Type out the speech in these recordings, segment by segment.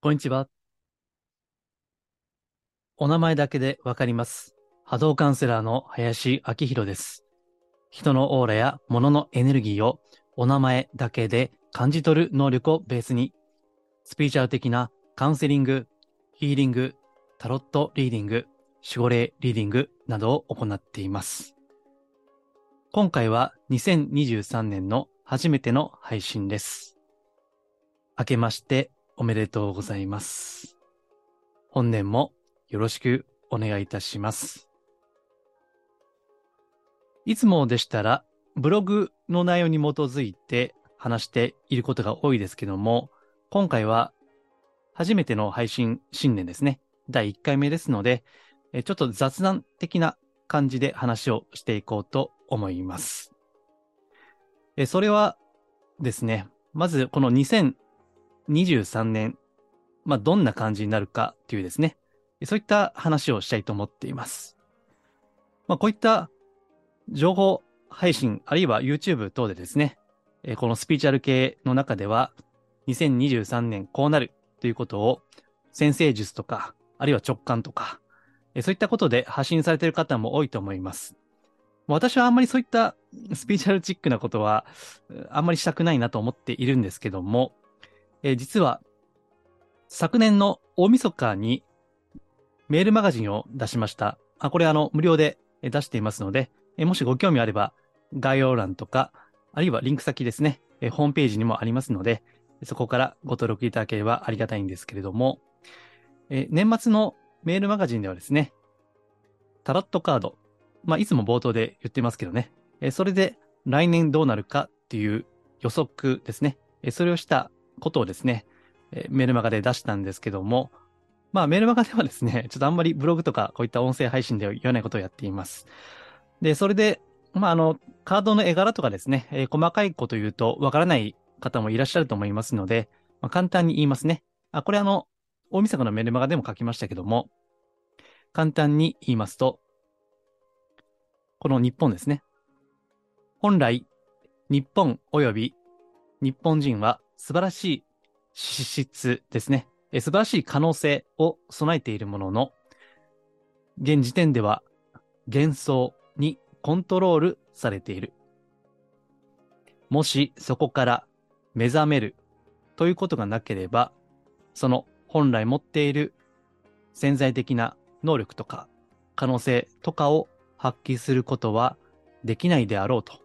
こんにちは。お名前だけでわかります。波動カウンセラーの林明宏です。人のオーラや物のエネルギーをお名前だけで感じ取る能力をベースに、スピーチャル的なカウンセリング、ヒーリング、タロットリーディング、守護霊リーディングなどを行っています。今回は2023年の初めての配信です。明けましておめでとうございます。本年もよろしくお願いいたします。いつもでしたら、ブログの内容に基づいて話していることが多いですけども、今回は初めての配信新年ですね。第1回目ですので、ちょっと雑談的な感じで話をしていこうと思います。それはですね、まずこの2023年、まあ、どんな感じになるかっていうですね、そういった話をしたいと思っています。まあ、こういった情報配信、あるいは YouTube 等でですね、このスピーチャル系の中では、2023年こうなるということを、先生術とか、あるいは直感とか、そういったことで発信されている方も多いと思います。私はあんまりそういったスピーチャルチックなことは、あんまりしたくないなと思っているんですけども、えー実は、昨年の大晦日にメールマガジンを出しました。あ、これあの、無料で出していますので、えーもしご興味あれば、概要欄とか、あるいはリンク先ですね、えーホームページにもありますので、そこからご登録いただければありがたいんですけれども、え年末のメールマガジンではですね、タロットカード、まあ、いつも冒頭で言ってますけどね、えそれで来年どうなるかっていう予測ですね、えそれをしたことをですね、えメルマガで出したんですけども、まあメルマガではですね、ちょっとあんまりブログとかこういった音声配信では言わないことをやっています。で、それで、まああの、カードの絵柄とかですね、えー細かいこと言うとわからない方もいらっしゃると思いますので、まあ、簡単に言いますね。あ、これあの、大晦日のメルマガでも書きましたけども、簡単に言いますと、この日本ですね。本来、日本及び日本人は素晴らしい資質ですね。え素晴らしい可能性を備えているものの、現時点では幻想にコントロールされている。もしそこから目覚めるということがなければ、その本来持っている潜在的な能力とか可能性とかを発揮することはできないであろうと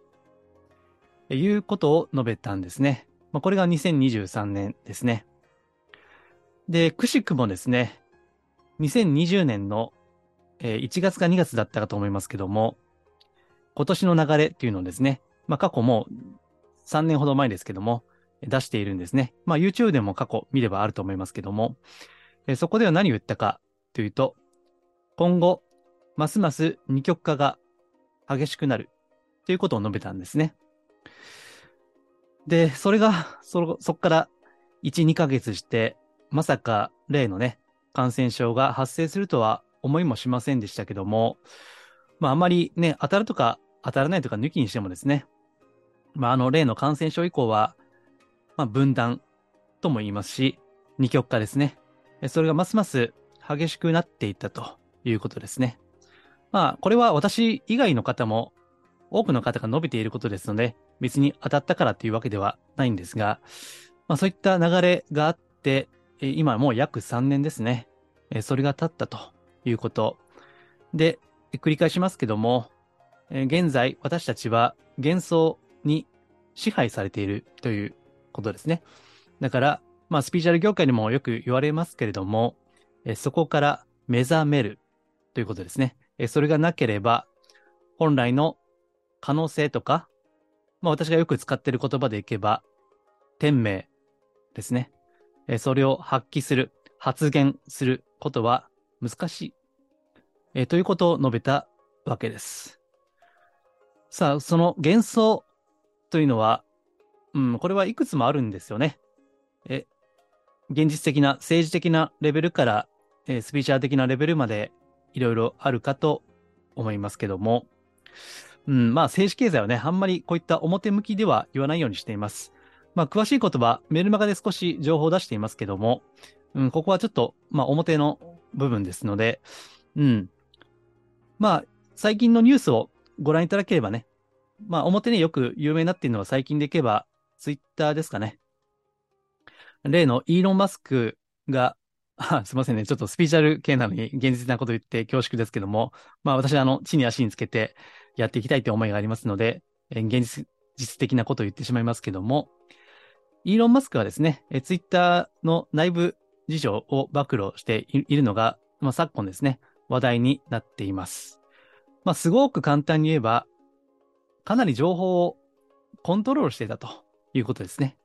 いうことを述べたんですね。まあ、これが2023年ですね。で、くしくもですね、2020年のえ1月か2月だったかと思いますけども、今年の流れっていうのをですね、まあ過去も3年ほど前ですけども、出しているんですね。まあ YouTube でも過去見ればあると思いますけども、えそこでは何を言ったかというと、今後、ますます二極化が激しくなるということを述べたんですね。で、それが、そ、そこから1、2ヶ月して、まさか例のね、感染症が発生するとは思いもしませんでしたけども、まああまりね、当たるとか当たらないとか抜きにしてもですね、まああの例の感染症以降は、まあ分断とも言いますし、二極化ですね。それがますます激しくなっていったということですね。まあこれは私以外の方も多くの方が述べていることですので、別に当たったからというわけではないんですが、まあそういった流れがあって、今もう約3年ですね。それが経ったということ。で、繰り返しますけども、現在私たちは幻想に支配されているということですね。だから、まあスピーチャル業界でもよく言われますけれども、そこから目覚めるということですね。それがなければ、本来の可能性とか、まあ私がよく使っている言葉でいけば、天命ですね。えそれを発揮する、発言することは難しい。えということを述べたわけです。さあ、その幻想というのは、うん、これはいくつもあるんですよね。え、現実的な政治的なレベルから、えスピーチャー的なレベルまでいろいろあるかと思いますけども、うん、まあ政治経済はね、あんまりこういった表向きでは言わないようにしています。まあ詳しい言葉、メルマガで少し情報を出していますけども、うん、ここはちょっと、まあ、表の部分ですので、うん。まあ、最近のニュースをご覧いただければね、まあ、表によく有名になっているのは最近でいけば、ツイッターですかね。例のイーロン・マスクが、すいませんね。ちょっとスピーチャル系なのに現実なこと言って恐縮ですけども、まあ私はあの、地に足につけてやっていきたいという思いがありますので、現実的なことを言ってしまいますけども、イーロン・マスクはですね、ツイッターの内部事情を暴露しているのが、まあ、昨今ですね、話題になっています。まあ、すごく簡単に言えば、かなり情報をコントロールしていたということですね。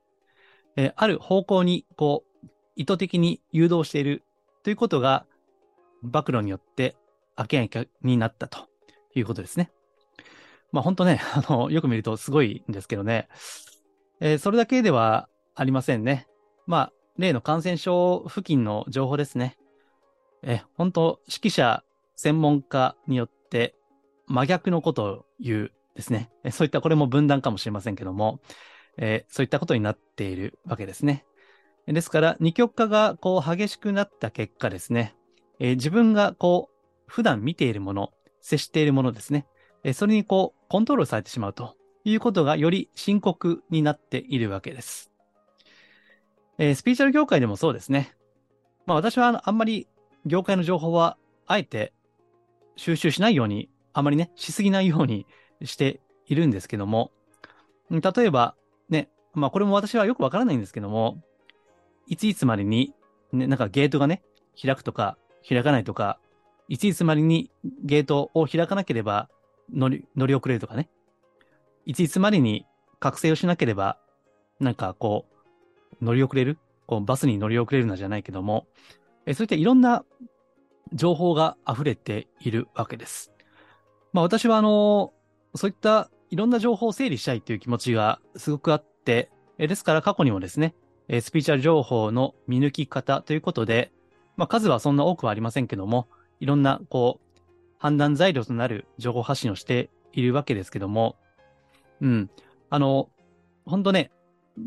えー、ある方向に、こう、意図的に誘導しているということが、暴露によって明らかになったということですね。まあ本当ね、あの、よく見るとすごいんですけどね。えー、それだけではありませんね。まあ、例の感染症付近の情報ですね。え、本当指揮者、専門家によって真逆のことを言うですね。そういったこれも分断かもしれませんけども、えー、そういったことになっているわけですね。ですから、二極化がこう激しくなった結果ですね、えー、自分がこう、普段見ているもの、接しているものですね、それにこう、コントロールされてしまうということがより深刻になっているわけです。えー、スピーチャル業界でもそうですね。まあ私はあんまり業界の情報はあえて収集しないように、あまりね、しすぎないようにしているんですけども、例えばね、まあこれも私はよくわからないんですけども、いついつまでに、ね、なんかゲートがね、開くとか開かないとか、いついつまでにゲートを開かなければ乗り、乗り遅れるとかね。いついつまでに覚醒をしなければ、なんかこう、乗り遅れる？こうバスに乗り遅れるなじゃないけども、えそういったいろんな情報が溢れているわけです。まあ私はあの、そういったいろんな情報を整理したいという気持ちがすごくあって、えですから過去にもですね、えスピーチャル情報の見抜き方ということで、まあ数はそんな多くはありませんけども、いろんなこう、判断材料となる情報発信をしているわけですけども、うん。あの、本当ね、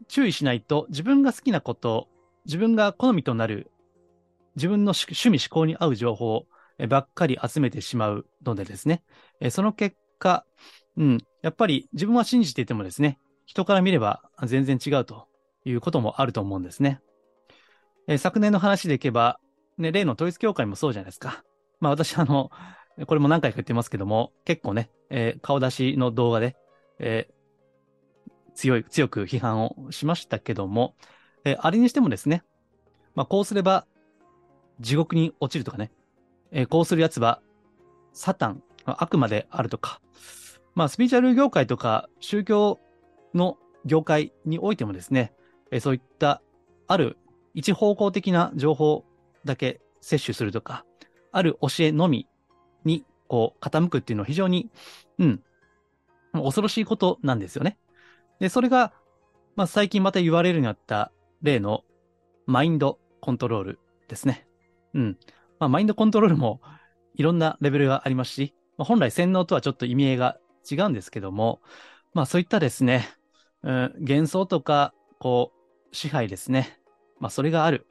注意しないと自分が好きなこと、自分が好みとなる、自分の趣味思考に合う情報ばっかり集めてしまうのでですね、その結果、うん、やっぱり自分は信じていてもですね、人から見れば全然違うということもあると思うんですね。え昨年の話でいけば、ね、例の統一教会もそうじゃないですか。まあ私、あの、これも何回か言ってますけども、結構ね、えー、顔出しの動画で、えー、強い、強く批判をしましたけども、えー、あれにしてもですね、まあ、こうすれば地獄に落ちるとかね、え、こうする奴はサタン、悪魔であるとか、まあ、スピーチャル業界とか宗教の業界においてもですね、え、そういったある一方向的な情報だけ摂取するとか、ある教えのみこう傾くっていうのは非常に、うん、恐ろしいことなんですよね。で、それが、まあ、最近また言われるようになった例のマインドコントロールですね。うん。まあ、マインドコントロールもいろんなレベルがありますし、まあ、本来洗脳とはちょっと意味合いが違うんですけども、まあそういったですね、うん、幻想とか、こう、支配ですね。まあそれがある。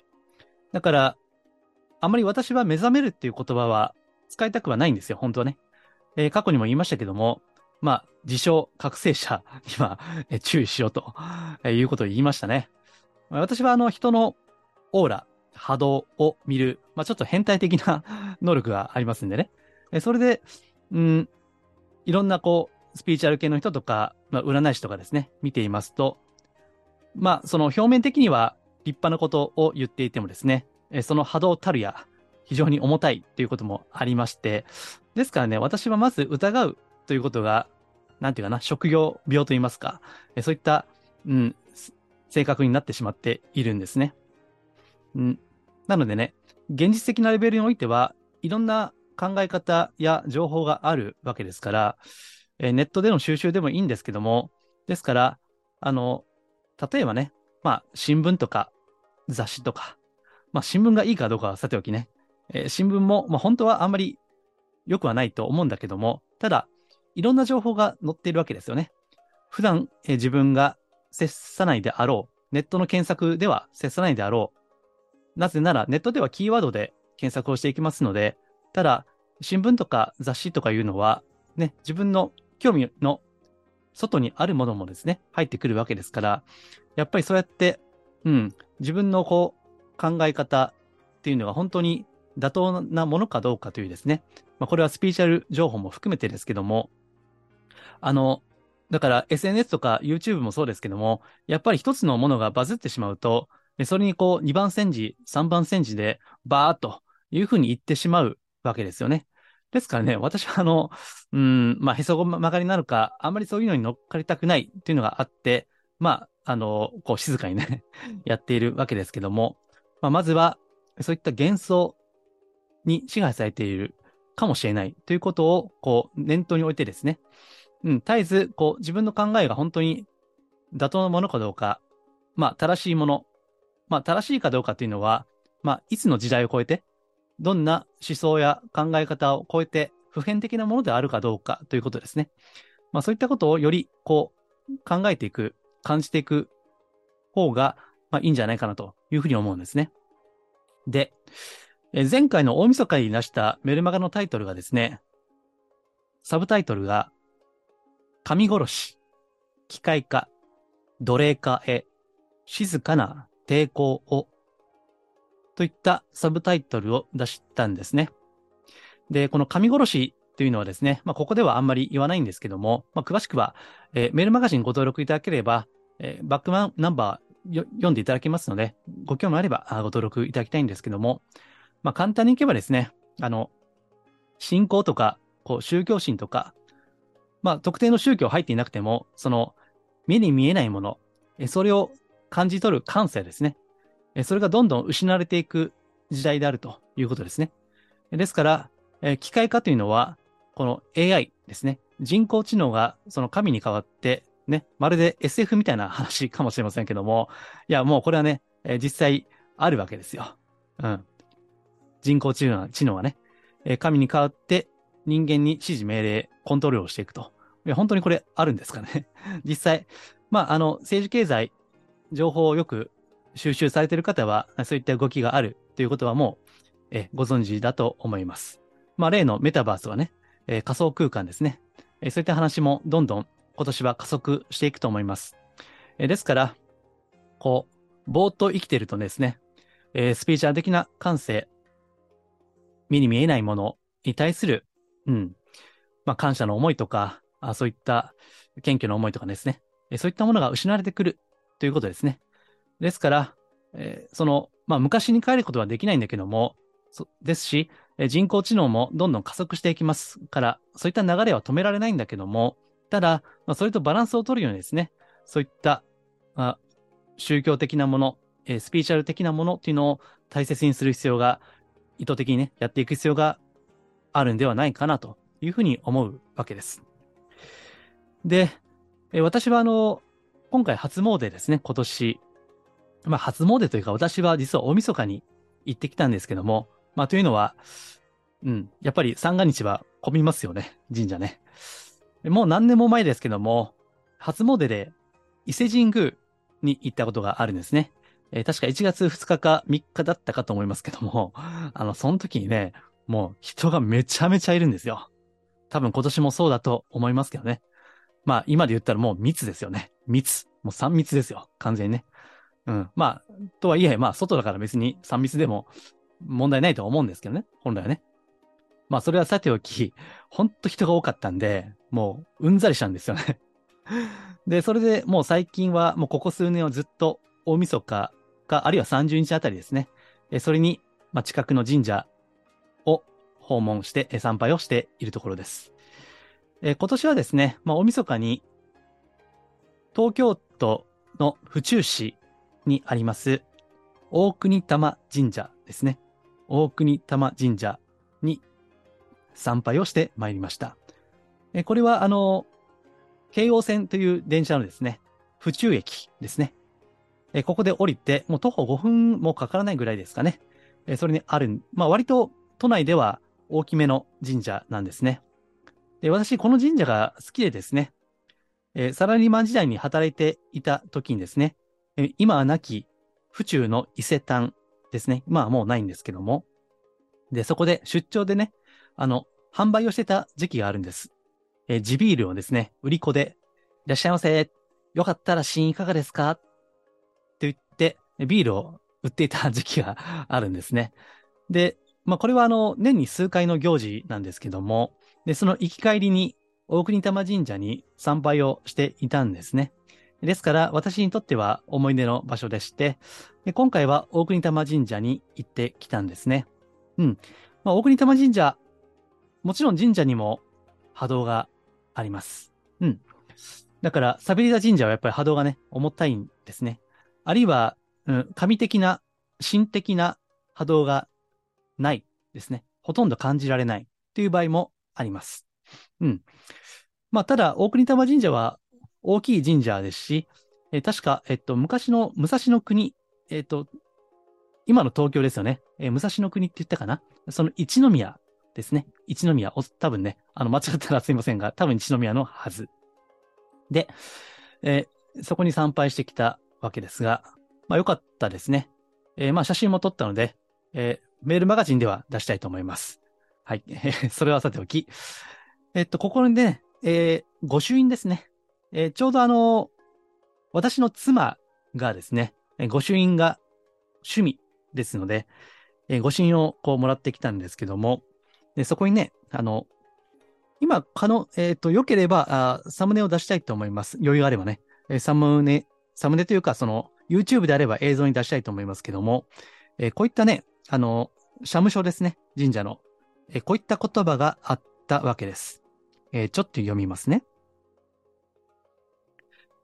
だから、あまり私は目覚めるっていう言葉は使いたくはないんですよ、本当はね。えー、過去にも言いましたけども、まあ、自称覚醒者 には注意しようということを言いましたね。私はあの人のオーラ、波動を見る、まあ、ちょっと変態的な 能力がありますんでねえ。それで、うん、いろんなこう、スピーチャル系の人とか、まあ、占い師とかですね、見ていますと、まあ、その表面的には立派なことを言っていてもですね、その波動たるや、非常に重たいということもありまして、ですからね、私はまず疑うということが、なんていうかな、職業病といいますか、そういった、うん、性格になってしまっているんですね。うん、なのでね、現実的なレベルにおいては、いろんな考え方や情報があるわけですから、えネットでの収集でもいいんですけども、ですから、あの、例えばね、まあ、新聞とか雑誌とか、まあ、新聞がいいかどうかはさておきね、えー、新聞も、まあ、本当はあんまり良くはないと思うんだけども、ただ、いろんな情報が載っているわけですよね。普段、えー、自分が接さないであろう、ネットの検索では接さないであろう、なぜならネットではキーワードで検索をしていきますので、ただ、新聞とか雑誌とかいうのは、ね、自分の興味の外にあるものもですね、入ってくるわけですから、やっぱりそうやって、うん、自分のこう、考え方っていうのが本当に妥当なものかどうかというですね、まあ、これはスピーチャル情報も含めてですけども、あの、だから SNS とか YouTube もそうですけども、やっぱり一つのものがバズってしまうと、それにこう2番煎じ、3番煎じでバーっというふうに言ってしまうわけですよね。ですからね、私はあの、うん、まあ、へそご曲がりなのか、あんまりそういうのに乗っかりたくないっていうのがあって、まあ、あの、こう静かにねやっているわけですけども、まあ、まずは、そういった幻想に支配されているかもしれないということを、こう、念頭に置いてですね、うん、絶えず、こう、自分の考えが本当に妥当なものかどうか、まあ、正しいもの、まあ、正しいかどうかっていうのは、まあ、いつの時代を超えて、どんな思想や考え方を超えて普遍的なものであるかどうかということですね。まあそういったことをよりこう考えていく、感じていく方がまあいいんじゃないかなというふうに思うんですね。で、え前回の大晦日に出したメルマガのタイトルがですね、サブタイトルが、神殺し、機械化、奴隷化へ、静かな抵抗をといったサブタイトルを出したんですね。で、この神殺しというのはですね、まあ、ここではあんまり言わないんですけども、まあ、詳しくは、えー、メールマガジンご登録いただければ、えー、バックマンナンバー読んでいただけますので、ご興味あればご登録いただきたいんですけども、まあ、簡単にいけばですね、あの、信仰とか、こう、宗教心とか、まあ、特定の宗教入っていなくても、その、目に見えないもの、それを感じ取る感性ですね。それがどんどん失われていく時代であるということですね。ですから、機械化というのは、この AI ですね。人工知能がその神に代わって、ね、まるで SF みたいな話かもしれませんけども、いや、もうこれはね、実際あるわけですよ。うん。人工知能知能がね、神に代わって人間に指示命令、コントロールをしていくと。いや、本当にこれあるんですかね。実際、まあ、あの、政治経済、情報をよく収集されている方は、そういった動きがあるということはもう、えご存知だと思います。まあ、例のメタバースはね、え仮想空間ですね、えそういった話もどんどん今年は加速していくと思います。えですから、こう、ぼーっと生きてるとですね、えスピーチャー的な感性、目に見えないものに対する、うん、まあ、感謝の思いとか、あそういった謙虚な思いとかですね、えそういったものが失われてくるということですね。ですから、えー、その、まあ、昔に帰ることはできないんだけども、ですし、えー、人工知能もどんどん加速していきますから、そういった流れは止められないんだけども、ただ、まあ、それとバランスを取るようにですね、そういった、まあ、宗教的なもの、えー、スピーチャル的なものっていうのを大切にする必要が、意図的にね、やっていく必要があるんではないかなというふうに思うわけです。で、え、私はあの、今回初詣ですね、今年、まあ、初詣というか、私は実は大晦日に行ってきたんですけども、まあ、というのは、うん、やっぱり三が日は混みますよね、神社ね。もう何年も前ですけども、初詣で伊勢神宮に行ったことがあるんですね。えー、確か1月2日か3日だったかと思いますけども、あの、その時にね、もう人がめちゃめちゃいるんですよ。多分今年もそうだと思いますけどね。まあ今で言ったらもう密ですよね。密。もう3密ですよ。完全にね。うん。まあ、とはいえ、まあ、外だから別に3密でも問題ないとは思うんですけどね。本来はね。まあ、それはさておき、ほんと人が多かったんで、もう、うんざりしたんですよね で、それでもう最近は、もうここ数年はずっと大晦日か、あるいは30日あたりですね。えそれに、まあ、近くの神社を訪問して、参拝をしているところです。え今年はですね、まあ、大晦日に、東京都の府中市にあります、大国玉神社ですね。大国玉神社に参拝をしてまいりました。えこれは、あの、京王線という電車のですね、府中駅ですね。えここで降りて、もう徒歩5分もかからないぐらいですかね。えそれにある、まあ割と都内では大きめの神社なんですね。で私、この神社が好きでですね、えサラリーマン時代に働いていた時にですね、今は亡き府中の伊勢丹ですね。まあもうないんですけども。で、そこで出張でね、あの、販売をしてた時期があるんです。え、地ビールをですね、売り子で、いらっしゃいませ。よかったら試飲いかがですか、ビールを売っていた時期が あるんですね。で、まあこれはあの、年に数回の行事なんですけども、で、その行き帰りに大国玉神社に参拝をしていたんですね。ですから、私にとっては思い出の場所でして、で今回は大国玉神社に行ってきたんですね。うん。まあ、大国玉神社、もちろん神社にも波動があります。うん。だから、サビリダ神社はやっぱり波動がね、重たいんですね。あるいは、うん、神的な、神的な波動がないですね。ほとんど感じられないという場合もあります。うん。まあ、ただ、大国玉神社は大きい神社ですし、えー、確か、えっと、昔の武蔵の国、えっと、今の東京ですよね。えー、武蔵の国って言ったかな？その一宮ですね。一宮、多分ね、あの、間違ったらすいませんが、多分一宮のはず。で、えー、そこに参拝してきたわけですが、まあ良かったですね。えー、まあ写真も撮ったので、えー、メールマガジンでは出したいと思います。はい。それはさておき。えっと、ここにね、えー、御朱印ですね。えー、ちょうどあの、私の妻がですね、御朱印が趣味ですので、えー、御朱印をこうもらってきたんですけども、でそこにね、あの、今、可能、えっ、ー、と、良ければあ、サムネを出したいと思います。余裕があればね。えー、サムネ、サムネというか、その、YouTube であれば映像に出したいと思いますけども、えー、こういったね、あの、社務所ですね、神社の。えこういった言葉があったわけです。えちょっと読みますね。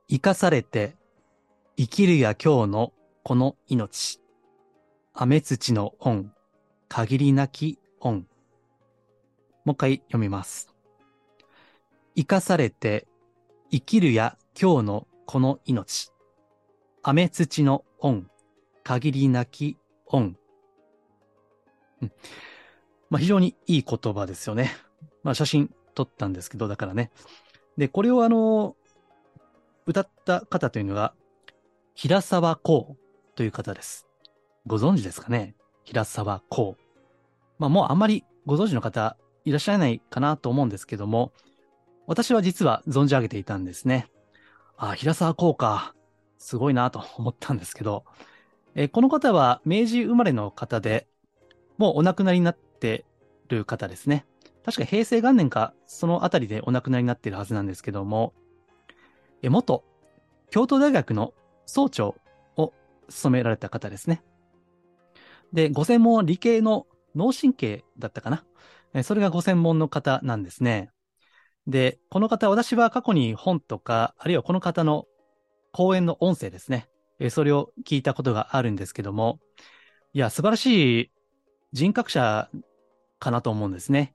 生かされて、生きるや今日のこの命。雨土の恩、限りなき恩。もう一回読みます。生かされて、生きるや今日のこの命。雨土の恩、限りなき恩。うん、まあ、非常にいい言葉ですよね。まあ、写真撮ったんですけど、だからね。で、これをあの、歌った方というのが、平沢光という方です。ご存知ですかね？平沢光。まあもうあんまりご存知の方いらっしゃらないかなと思うんですけども、私は実は存じ上げていたんですね。あ、平沢光か。すごいなと 思ったんですけど、えこの方は明治生まれの方で、もうお亡くなりになってる方ですね。確か平成元年か、そのあたりでお亡くなりになってるはずなんですけども、元京都大学の総長を務められた方ですね。で、ご専門理系の脳神経だったかな。それがご専門の方なんですね。で、この方、私は過去に本とか、あるいはこの方の講演の音声ですね。えそれを聞いたことがあるんですけども、いや、素晴らしい人格者かなと思うんですね。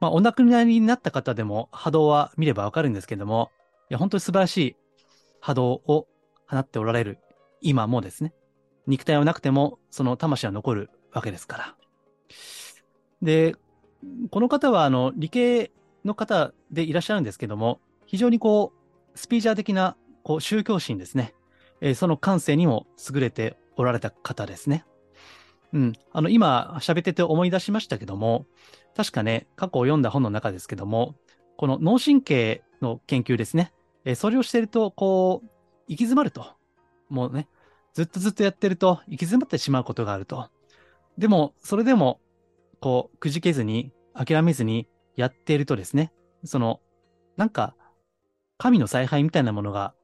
まあ、お亡くなりになった方でも波動は見ればわかるんですけども、いや、本当に素晴らしい波動を放っておられる今もですね、肉体はなくてもその魂は残るわけですから。で、この方はあの理系の方でいらっしゃるんですけども、非常にこう、スピーチャー的なこう宗教心ですね、えー、その感性にも優れておられた方ですね。うん。あの、今喋ってて思い出しましたけども、確かね、過去を読んだ本の中ですけども、この脳神経の研究ですね。えそれをしてると、こう、行き詰まると。もうね、ずっとずっとやってると行き詰まってしまうことがあると。でも、それでも、こう、くじけずに、諦めずにやっているとですね、その、なんか、神の采配みたいなものが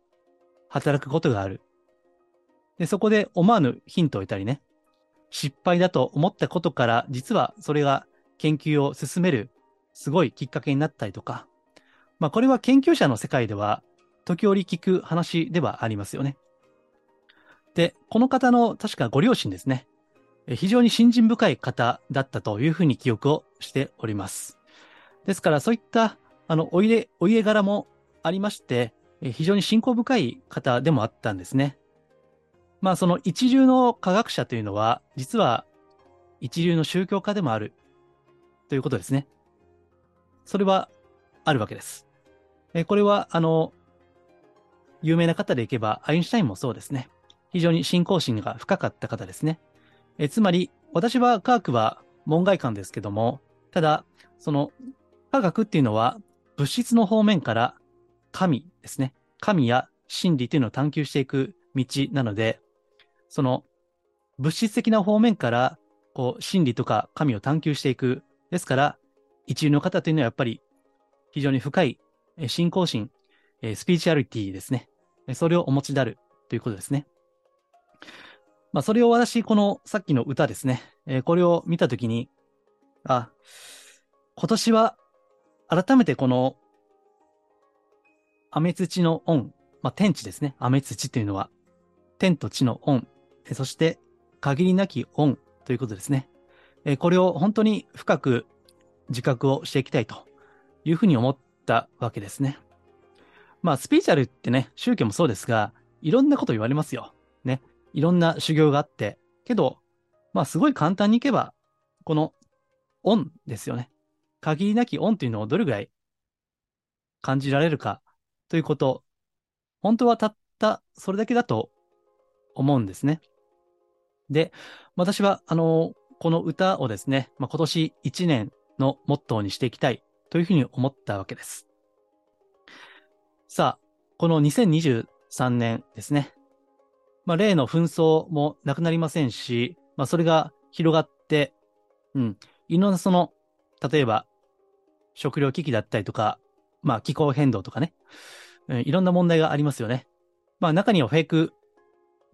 働くことがある。で、そこで思わぬヒントを得たりね、失敗だと思ったことから、実はそれが研究を進める、すごいきっかけになったりとか、まあ、これは研究者の世界では、時折聞く話ではありますよね。で、この方の確かご両親ですね。非常に信心深い方だったというふうに記憶をしております。ですから、そういった、あの、お家、お家柄もありまして、非常に信仰深い方でもあったんですね。まあ、その一流の科学者というのは、実は一流の宗教家でもあるということですね。それはあるわけです。えこれは、あの、有名な方でいけば、アインシュタインもそうですね。非常に信仰心が深かった方ですね。えつまり、私は科学は門外観ですけども、ただ、その科学っていうのは物質の方面から神ですね。神や真理というのを探求していく道なので、その物質的な方面からこう真理とか神を探求していく。ですから、一流の方というのはやっぱり非常に深い信仰心、スピーチュアリティですね。それをお持ちであるということですね。まあ、それを私、このさっきの歌ですね。これを見たときに、あ、今年は改めてこの雨土の恩、まあ、天地ですね。雨土というのは、天と地の恩、そして限りなき恩ということですね。これを本当に深く自覚をしていきたいというふうに思ったわけですね。まあ、スピーチャルってね、宗教もそうですが、いろんなこと言われますよ。ね。いろんな修行があって。けど、まあ、すごい簡単にいけば、この、恩ですよね。限りなき恩というのをどれぐらい感じられるかということ、本当はたったそれだけだと思うんですね。で、私は、あの、この歌をですね、まあ、今年1年のモットーにしていきたいというふうに思ったわけです。さあ、この2023年ですね。まあ、例の紛争もなくなりませんし、まあ、それが広がって、うん、いろんなその、例えば、食料危機だったりとか、まあ、気候変動とかね、うん、いろんな問題がありますよね。まあ、中にはフェイク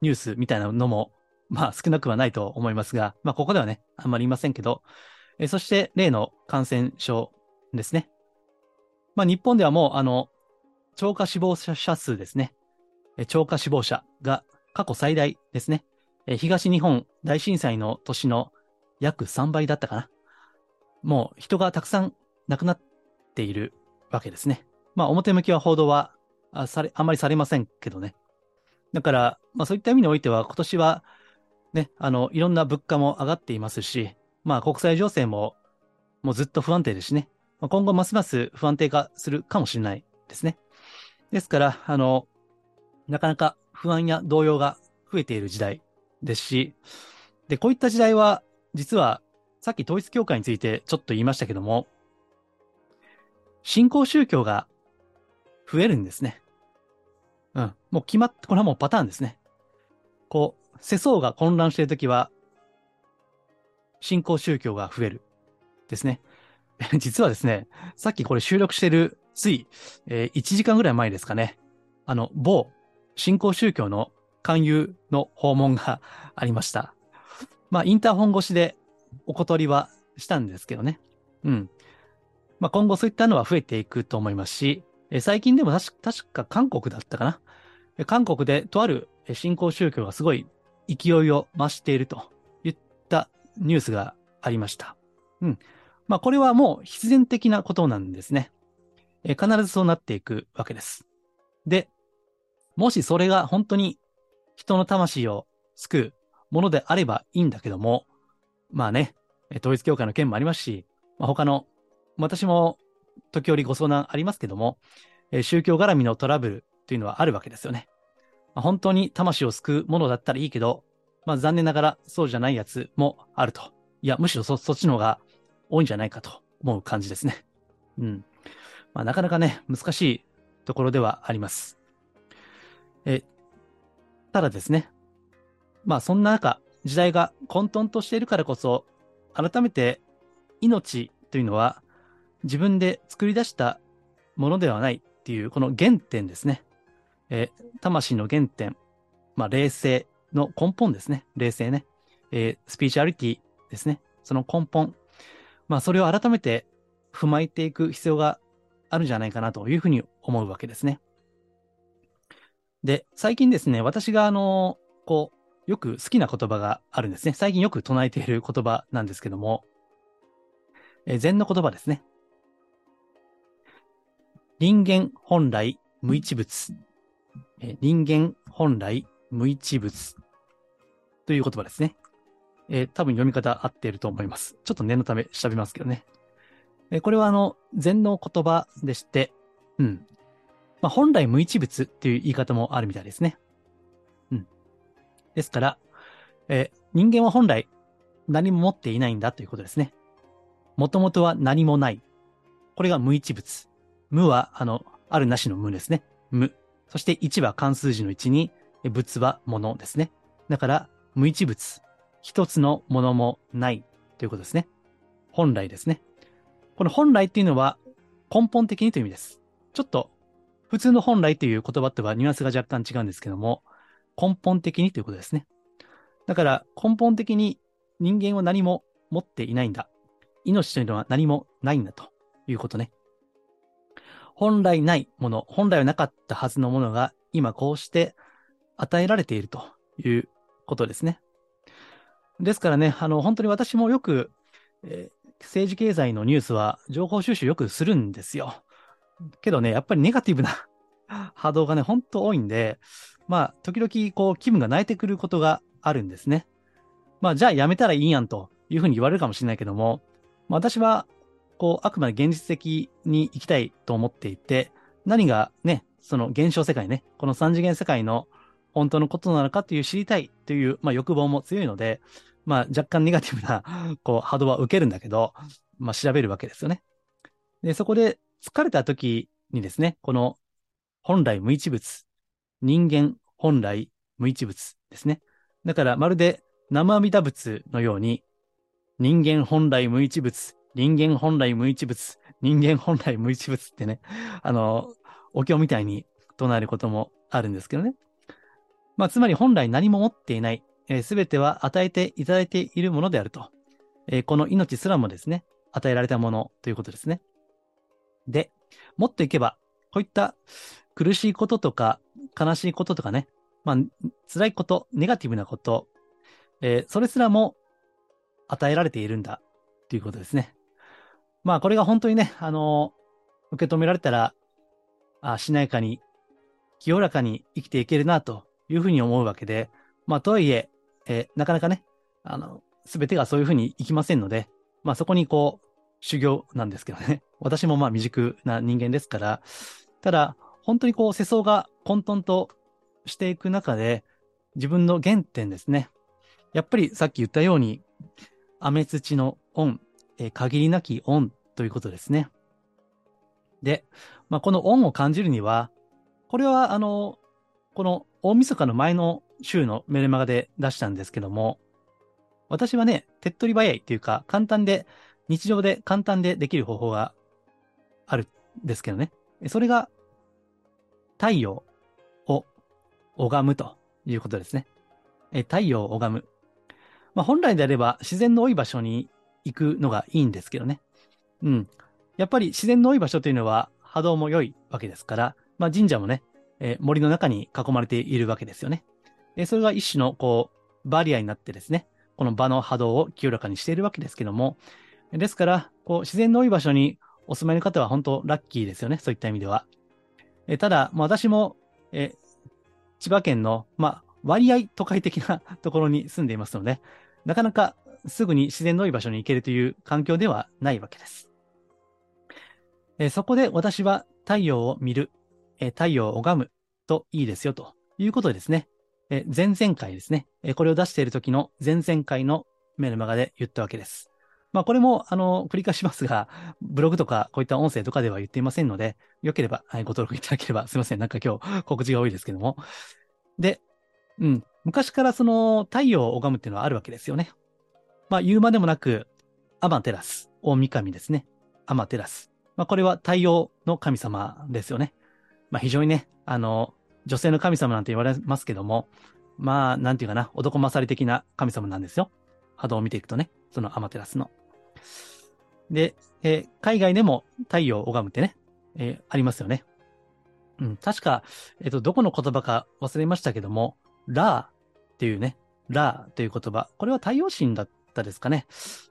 ニュースみたいなのも、まあ、少なくはないと思いますが、まあ、ここではね、あんまりいませんけど、えそして、例の感染症ですね。まあ、日本ではもう、あの、超過死亡者数ですね。超過死亡者が過去最大ですね。東日本大震災の年の約3倍だったかな。もう人がたくさん亡くなっているわけですね。まあ表向きは報道はあされあんまりされませんけどね。だから、まあそういった意味においては今年はね、あの、いろんな物価も上がっていますし、まあ国際情勢ももうずっと不安定ですしね。まあ、今後ますます不安定化するかもしれないですね。ですから、あの、なかなか不安や動揺が増えている時代ですし、で、こういった時代は、実は、さっき統一教会についてちょっと言いましたけども、新興宗教が増えるんですね。うん。もう決まって、これはもうパターンですね。こう、世相が混乱しているときは、新興宗教が増える。ですね。実はですね、さっきこれ収録してる、つい、えー、1時間ぐらい前ですかね。あの、某新興宗教の勧誘の訪問がありました。まあ、インターホン越しでお断りはしたんですけどね。うん。まあ、今後そういったのは増えていくと思いますし、え最近でも確か韓国だったかな。韓国でとある新興宗教がすごい勢いを増しているといったニュースがありました。うん。まあ、これはもう必然的なことなんですね。え必ずそうなっていくわけです。で、もしそれが本当に人の魂を救うものであればいいんだけども、まあね、統一教会の件もありますし、まあ、他の、私も時折ご相談ありますけどもえ、宗教絡みのトラブルというのはあるわけですよね。まあ、本当に魂を救うものだったらいいけど、まあ残念ながらそうじゃないやつもあると。いや、むしろそそっちの方が多いんじゃないかと思う感じですね。うん。まあなかなかね、難しいところではあります。え、ただですね、まあそんな中、時代が混沌としているからこそ、改めて命というのは自分で作り出したものではないっていう、この原点ですね。え魂の原点、まあ冷静の根本ですね。冷静ね。えー、スピーチャリティですね。その根本。まあそれを改めて踏まえていく必要があるんじゃないかなというふうに思うわけですね。で、最近ですね、私があの、こう、よく好きな言葉があるんですね。最近よく唱えている言葉なんですけども、え禅の言葉ですね。人間本来無一物。え人間本来無一物。という言葉ですね。えー、多分読み方合っていると思います。ちょっと念のため調べますけどね。えー、これはあの、禅の言葉でして、うん。まあ、本来無一物っていう言い方もあるみたいですね。うん。ですから、えー、人間は本来何も持っていないんだということですね。もともとは何もない。これが無一物。無は、あの、あるなしの無ですね。無。そして1は関数字の1に、物は物ですね。だから、無一物。一つのものもないということですね。本来ですね。この本来っていうのは根本的にという意味です。ちょっと普通の本来という言葉とはニュアンスが若干違うんですけども、根本的にということですね。だから根本的に人間は何も持っていないんだ。命というのは何もないんだということね。本来ないもの、本来はなかったはずのものが今こうして与えられているということですね。ですからね、あの、本当に私もよく、えー、政治経済のニュースは情報収集よくするんですよ。けどね、やっぱりネガティブな 波動がね、ほんと多いんで、まあ、時々こう気分が泣いてくることがあるんですね。まあ、じゃあやめたらいいやんというふうに言われるかもしれないけども、まあ、私は、こう、あくまで現実的に行きたいと思っていて、何がね、その現象世界ね、この三次元世界の本当のことなのかという知りたいという、まあ、欲望も強いので、まあ、若干ネガティブな、こう、波動は受けるんだけど、まあ、調べるわけですよね。で、そこで疲れた時にですね、この本来無一物、人間本来無一物ですね。だから、まるで生阿弥陀仏のように、人間本来無一物、人間本来無一物、人間本来無一物ってね、あの、お経みたいに唱えることもあるんですけどね。まあ、つまり本来何も持っていない、す、え、べ、ては与えていただいているものであると。えー、この命すらもですね、与えられたものということですね。で、もっといけば、こういった苦しいこととか悲しいこととかね、まあ、辛いこと、ネガティブなこと、えー、それすらも与えられているんだということですね。まあ、これが本当にね、あの、受け止められたら、あしなやかに、清らかに生きていけるなというふうに思うわけで、まあ、とはいえ、え、なかなかね、あの、すべてがそういうふうにいきませんので、まあ、そこにこう、修行なんですけどね。私もまあ未熟な人間ですから、ただ、本当にこう世相が混沌としていく中で、自分の原点ですね。やっぱりさっき言ったように、雨土の恩、えー、限りなき恩ということですね。で、まあ、この恩を感じるには、これはあの、この大晦日の前の週のメルマガで出したんですけども、私はね、手っ取り早いというか、簡単で、日常で簡単でできる方法があるんですけどね。それが、太陽を拝むということですね。太陽を拝む。まあ、本来であれば自然の多い場所に行くのがいいんですけどね。うん。やっぱり自然の多い場所というのは波動も良いわけですから、まあ、神社もね、え森の中に囲まれているわけですよね。でそれが一種のこうバリアになってですね、この場の波動を清らかにしているわけですけども、ですから、こう自然の多い場所にお住まいの方は本当ラッキーですよね、そういった意味では。えただ、まあ、私もえ千葉県の、まあ、割合都会的なところに住んでいますので、なかなかすぐに自然の多い場所に行けるという環境ではないわけです。えそこで私は太陽を見る、え太陽を拝むといいですよということでですね、え前々回ですね、えこれを出している時の前々回のメルマガで言ったわけです。まあこれも、あの、繰り返しますが、ブログとかこういった音声とかでは言っていませんので、よければ、はい、ご登録いただければ、すいません。なんか今日告知が多いですけども。で、うん。昔からその太陽を拝むっていうのはあるわけですよね。まあ言うまでもなく、アマテラス、大神ですね。アマテラス。まあこれは太陽の神様ですよね。まあ非常にね、あの、女性の神様なんて言われますけども、まあ、なんていうかな、男勝り的な神様なんですよ。波動を見ていくとね、そのアマテラスの。で、えー、海外でも太陽を拝むってね、えー、ありますよね。うん、確か、えっ、ー、と、どこの言葉か忘れましたけども、ラーっていうね、ラーという言葉、これは太陽神だっったですかね。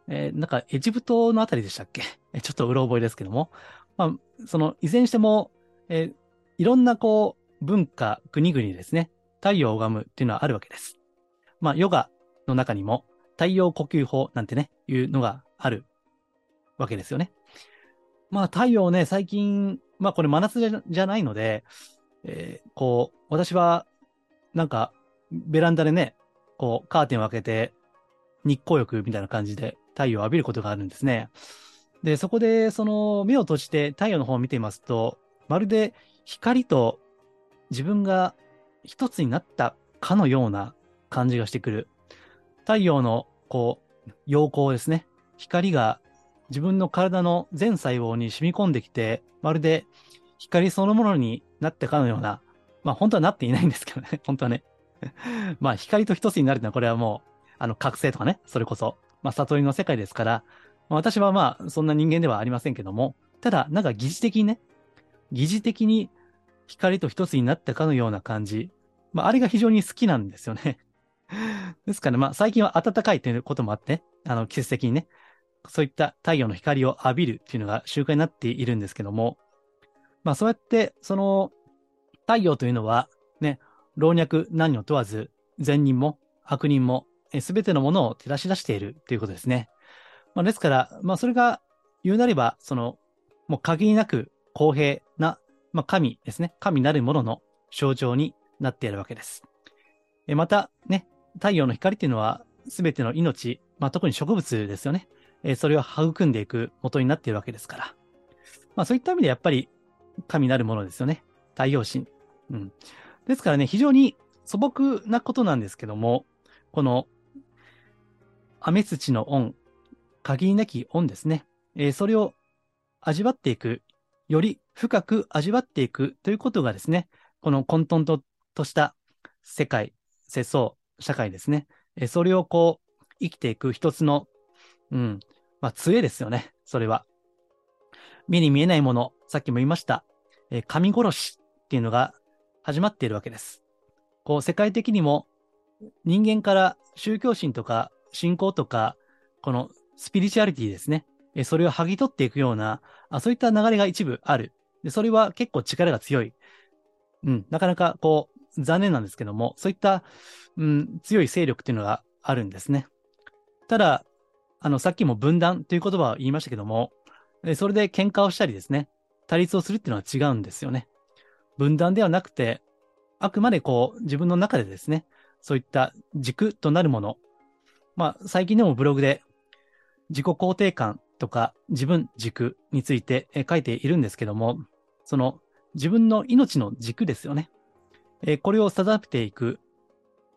えー、なんかエジプトのあたりでしたっけ？ちょっとうろ覚えですけども、まあ、その、いずれにしても、えー、いろんなこう、文化、国々ですね、太陽を拝むっていうのはあるわけです。まあ、ヨガの中にも、太陽呼吸法なんてね、いうのがあるわけですよね。まあ、太陽ね、最近、まあ、これ真夏じゃじゃないので、えー、こう、私は、なんか、ベランダでね、こう、カーテンを開けて、日光浴みたいな感じで太陽を浴びることがあるんですね。で、そこで、その目を閉じて太陽の方を見ていますと、まるで光と自分が一つになったかのような感じがしてくる。太陽の、こう、陽光ですね。光が自分の体の全細胞に染み込んできて、まるで光そのものになってかのような、まあ本当はなっていないんですけどね、本当はね。まあ光と一つになるのはこれはもう、あの覚醒とかね、それこそ、まあ悟りの世界ですから、まあ、私はまあそんな人間ではありませんけども、ただなんか疑似的にね、疑似的に光と一つになったかのような感じ、まああれが非常に好きなんですよね。ですからまあ最近は暖かいということもあって、あの季節的にね、そういった太陽の光を浴びるっていうのが習慣になっているんですけども、まあそうやって、その太陽というのはね、老若男女問わず、善人も悪人もすべてのものを照らし出しているということですね。まあ、ですから、まあそれが言うなれば、その、もう限りなく公平な、まあ神ですね。神なるものの象徴になっているわけです。えまたね、太陽の光っていうのはすべての命、まあ特に植物ですよね。えそれを育んでいく元になっているわけですから。まあそういった意味でやっぱり神なるものですよね。太陽神。うん。ですからね、非常に素朴なことなんですけども、この、雨土の恩、限りなき恩ですね。えー、それを味わっていく、より深く味わっていくということがですね、この混沌ととした世界、世相、社会ですね。えー、それをこう、生きていく一つの、うん、まあ、杖ですよね。それは。目に見えないもの、さっきも言いました。えー、神殺しっていうのが始まっているわけです。こう、世界的にも人間から宗教心とか信仰とか、このスピリチュアリティですね。それを剥ぎ取っていくようなあ、そういった流れが一部ある。で、それは結構力が強い。うん、なかなかこう、残念なんですけども、そういった、うん、強い勢力っていうのがあるんですね。ただ、あの、さっきも分断という言葉を言いましたけども、それで喧嘩をしたりですね、対立をするっていうのは違うんですよね。分断ではなくて、あくまでこう、自分の中でですね、そういった軸となるもの。まあ、最近でもブログで、自己肯定感とか自分軸について書いているんですけども、その自分の命の軸ですよね。これを定めていく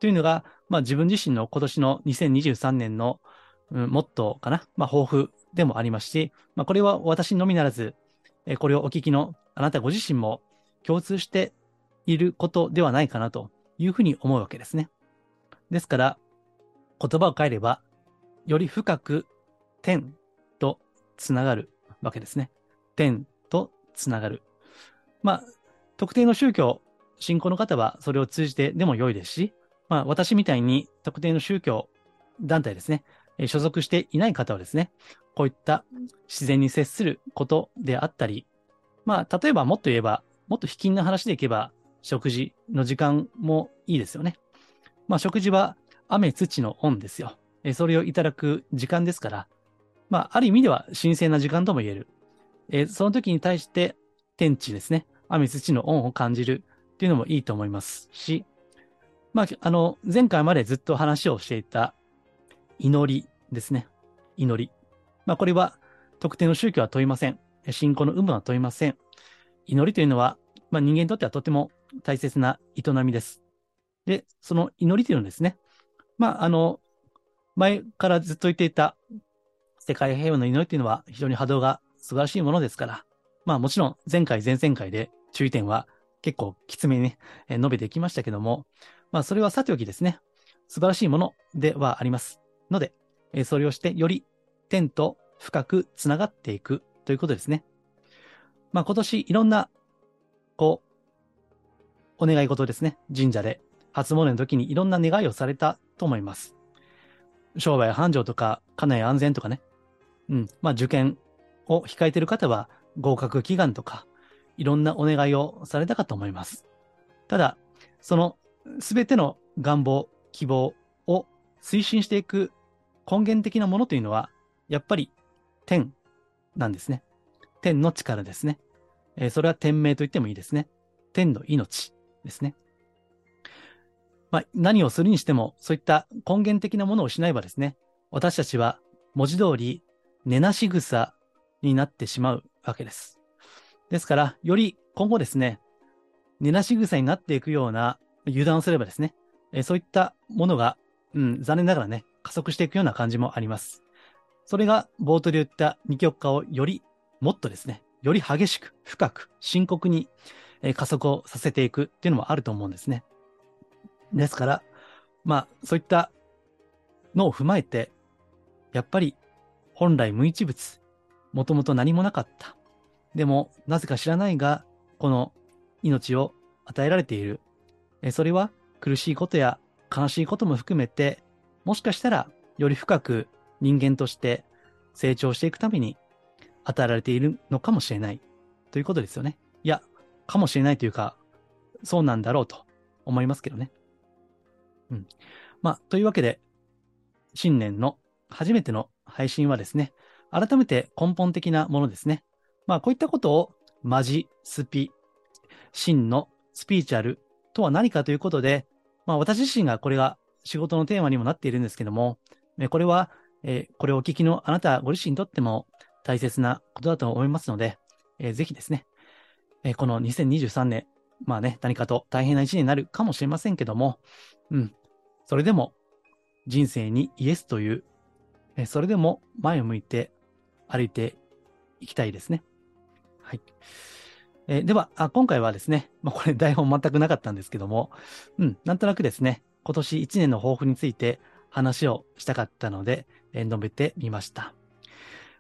というのが、まあ、自分自身の今年の2023年の、モットーかな、まあ、抱負でもありますし、まあ、これは私のみならず、これをお聞きのあなたご自身も共通していることではないかなというふうに思うわけですね。ですから、言葉を変えれば、より深く天とつながるわけですね。天とつながる。まあ、特定の宗教、信仰の方はそれを通じてでも良いですし、まあ、私みたいに特定の宗教団体ですね、所属していない方はですね、こういった自然に接することであったり、まあ、例えばもっと言えば、もっと卑近な話でいけば、食事の時間もいいですよね。まあ、食事は雨土の恩ですよ。それをいただく時間ですから、まあ、ある意味では神聖な時間とも言える。えその時に対して天地ですね、雨土の恩を感じるっていうのもいいと思いますし、まあ、あの、前回までずっと話をしていた祈りですね。祈り。まあこれは特定の宗教は問いません。信仰の有無は問いません。祈りというのは、まあ人間にとってはとても大切な営みです。で、その祈りというのはですね、まああの、前からずっと言っていた世界平和の祈りというのは非常に波動が素晴らしいものですから、まあもちろん前回前々回で注意点は結構きつめにね、述べてきましたけども、まあそれはさておきですね、素晴らしいものではあります。ので、それをしてより天と深くつながっていくということですね。まあ今年いろんな、こう、お願い事ですね。神社で初詣の時にいろんな願いをされたと思います。商売繁盛とか家内安全とかね。うん。まあ受験を控えている方は合格祈願とかいろんなお願いをされたかと思います。ただ、そのすべての願望、希望を推進していく根源的なものというのは、やっぱり天なんですね。天の力ですね。えー、それは天命と言ってもいいですね。天の命ですね。まあ、何をするにしても、そういった根源的なものをしないばですね、私たちは文字通り寝なし草になってしまうわけです。ですから、より今後ですね、寝なし草になっていくような油断をすればですね、えそういったものが、うん、残念ながらね、加速していくような感じもあります。それが冒頭で言った二極化をよりもっとですね、より激しく、深く、深刻に、加速をさせていくっていうのもあると思うんですね。ですから、まあ、そういったのを踏まえて、やっぱり本来無一物、もともと何もなかった。でも、なぜか知らないが、この命を与えられている。えそれは苦しいことや悲しいことも含めて、もしかしたらより深く人間として成長していくために与えられているのかもしれないということですよね。いや、かもしれないというか、そうなんだろうと思いますけどね。うん。まあ、というわけで、新年の初めての配信はですね、改めて根本的なものですね。まあ、こういったことを、マジ、スピ、真のスピーチャルとは何かということで、まあ、私自身がこれが仕事のテーマにもなっているんですけども、これは、えこれをお聞きのあなたご自身にとっても大切なことだと思いますので、えぜひですね、えこの2023年、まあね、何かと大変な一年になるかもしれませんけども、うん、それでも人生にイエスという、えそれでも前を向いて歩いていきたいですね。はい。えー、ではあ、今回はですね、まあ、これ台本全くなかったんですけども、うん、なんとなくですね、今年1年の抱負について話をしたかったので、えー、述べてみました。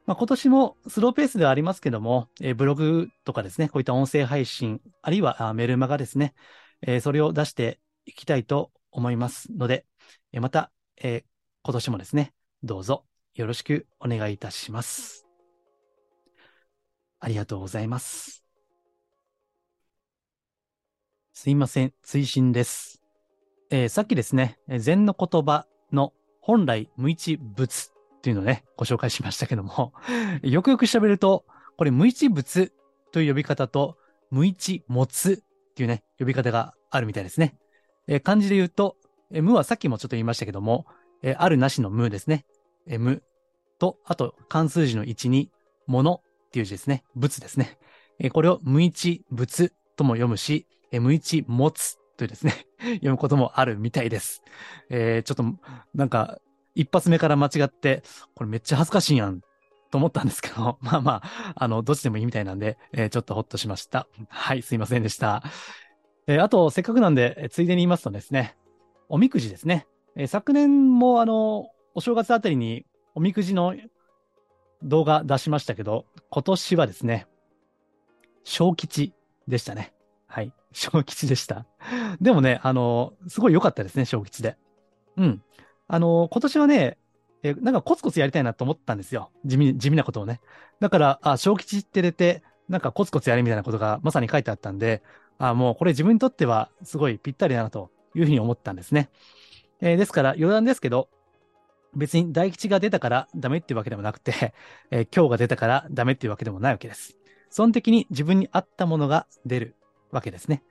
まあ、今年もスローペースではありますけども、えー、ブログとかですね、こういった音声配信、あるいはメルマガですね、えー、それを出していきたいと思いますので、えー、また、えー、今年もですね、どうぞよろしくお願いいたします。ありがとうございます。すいません、追伸です。えー、さっきですね、禅の言葉の本来無一物っていうのをね、ご紹介しましたけども、よくよく調べると、これ無一物という呼び方と、無一物っていうね、呼び方があるみたいですね。えー、漢字で言うと、えー、無はさっきもちょっと言いましたけども、えー、あるなしの無ですね。えー、無と、あと漢数字の1に、物っていう字ですね。物ですね。えー、これを無一物とも読むし、えー、無一物というですね、読むこともあるみたいです。えー、ちょっと、なんか、一発目から間違って、これめっちゃ恥ずかしいやん、と思ったんですけど、まあまあ、あの、どっちでもいいみたいなんで、えー、ちょっとほっとしました。はい、すいませんでした。えー、あと、せっかくなんで、え、ついでに言いますとですね、おみくじですね。え、昨年も、あの、お正月あたりにおみくじの動画出しましたけど、今年はですね、小吉でしたね。はい。小吉でした。でもね、あの、すごい良かったですね、小吉で。うん。あの、今年はね、えなんかコツコツやりたいなと思ったんですよ。地味、地味なことをね。だから、あ、小吉って出て、なんかコツコツやれみたいなことがまさに書いてあったんで、あ、もうこれ自分にとってはすごいぴったりだなというふうに思ったんですね。えー、ですから余談ですけど、別に大吉が出たからダメっていうわけでもなくて、えー、今日が出たからダメっていうわけでもないわけです。その時に自分に合ったものが出るわけですね。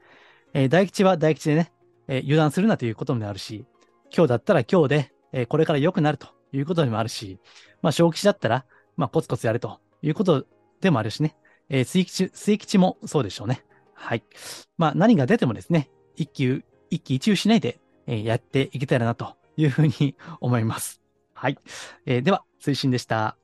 えー、大吉は大吉でね、えー、油断するなということもあるし、今日だったら今日で、えー、これから良くなるということでもあるし、まあ、小吉だったら、まあ、コツコツやるということでもあるしね、えー、水吉、水吉もそうでしょうね。はい。まあ、何が出てもですね、一級、一喜一憂しないで、えー、やっていけたらなというふうに思います。はい。えー、では、推進でした。